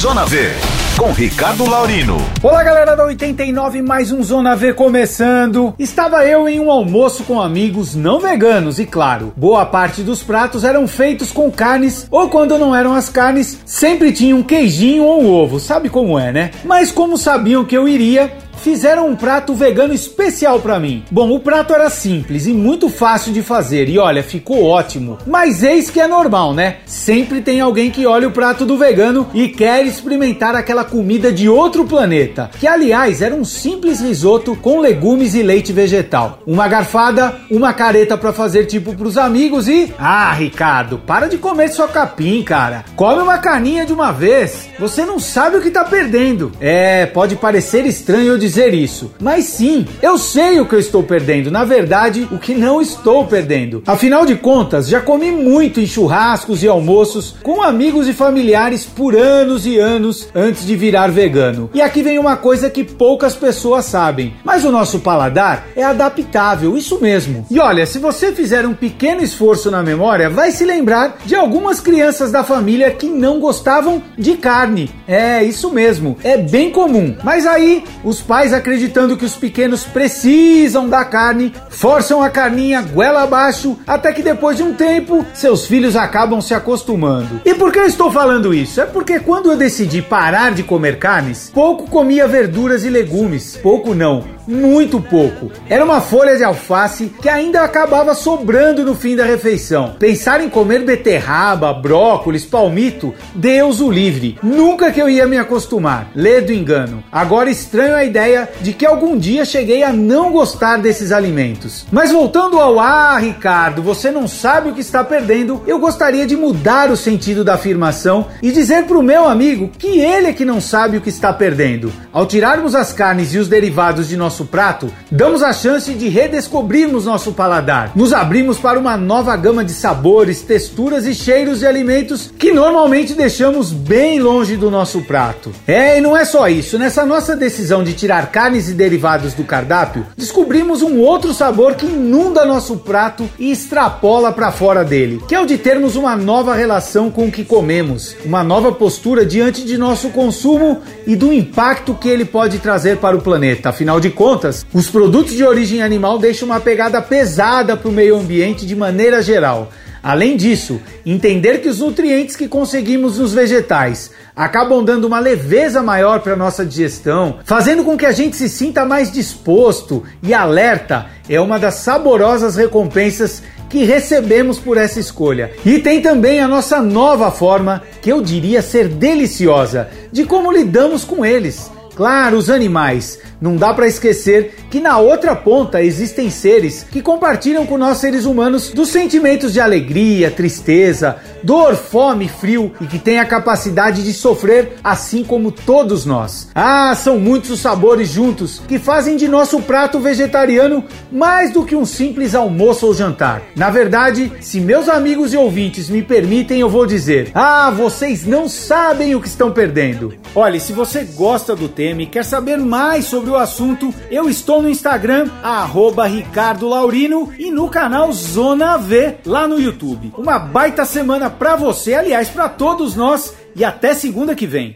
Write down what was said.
Zona V com Ricardo Laurino. Olá, galera da 89, mais um Zona V começando. Estava eu em um almoço com amigos não veganos e, claro, boa parte dos pratos eram feitos com carnes ou, quando não eram as carnes, sempre tinha um queijinho ou um ovo. Sabe como é, né? Mas, como sabiam que eu iria, fizeram um prato vegano especial para mim. Bom, o prato era simples e muito fácil de fazer e olha, ficou ótimo. Mas eis que é normal, né? Sempre tem alguém que olha o prato do vegano e quer experimentar aquela comida de outro planeta, que aliás era um simples risoto com legumes e leite vegetal. Uma garfada, uma careta para fazer tipo pros amigos e ah, Ricardo, para de comer só capim, cara. Come uma caninha de uma vez. Você não sabe o que tá perdendo. É, pode parecer estranho eu dizer isso. Mas sim, eu sei o que eu estou perdendo. Na verdade, o que não estou perdendo. Afinal de contas, já comi muito em churrascos e almoços com amigos e familiares por anos e anos antes de virar vegano. E aqui vem uma coisa que poucas pessoas sabem. Mas o nosso paladar é adaptável, isso mesmo. E olha, se você fizer um pequeno esforço na memória, vai se lembrar de algumas crianças da família que não gostavam de carne. É, isso mesmo. É bem comum. Mas aí, os pais acreditando que os pequenos precisam da carne, forçam a carninha goela abaixo, até que depois de um tempo, seus filhos acabam se acostumando. E por que eu estou falando isso? É porque quando eu decidi parar de comer carnes, pouco comia verduras e legumes. Pouco não, muito pouco. Era uma folha de alface que ainda acabava sobrando no fim da refeição. Pensar em comer beterraba, brócolis, palmito, Deus o livre. Nunca que eu ia me acostumar. Lê do engano. Agora estranho a ideia de que algum dia cheguei a não gostar desses alimentos. Mas voltando ao ah, Ricardo, você não sabe o que está perdendo, eu gostaria de mudar o sentido da afirmação e dizer para o meu amigo que ele é que não sabe o que está perdendo. Ao tirarmos as carnes e os derivados de nosso prato, damos a chance de redescobrirmos nosso paladar. Nos abrimos para uma nova gama de sabores, texturas e cheiros de alimentos que normalmente deixamos bem longe do nosso prato. É, e não é só isso. Nessa nossa decisão de tirar carnes e derivados do cardápio, descobrimos um outro sabor que inunda nosso prato e extrapola para fora dele, que é o de termos uma nova relação com o que comemos, uma nova postura diante de nosso consumo e do impacto que ele pode trazer para o planeta. Afinal de contas, os produtos de origem animal deixam uma pegada pesada para o meio ambiente de maneira geral. Além disso, entender que os nutrientes que conseguimos nos vegetais acabam dando uma leveza maior para nossa digestão, fazendo com que a gente se sinta mais disposto e alerta, é uma das saborosas recompensas que recebemos por essa escolha. E tem também a nossa nova forma, que eu diria ser deliciosa, de como lidamos com eles. Claro, os animais. Não dá para esquecer que na outra ponta existem seres que compartilham com nós seres humanos dos sentimentos de alegria, tristeza, dor, fome, frio e que têm a capacidade de sofrer assim como todos nós. Ah, são muitos os sabores juntos que fazem de nosso prato vegetariano mais do que um simples almoço ou jantar. Na verdade, se meus amigos e ouvintes me permitem, eu vou dizer: "Ah, vocês não sabem o que estão perdendo". Olha, se você gosta do tema e quer saber mais sobre o assunto, eu estou no Instagram Ricardo Laurino e no canal Zona V lá no YouTube. Uma baita semana para você, aliás, para todos nós e até segunda que vem.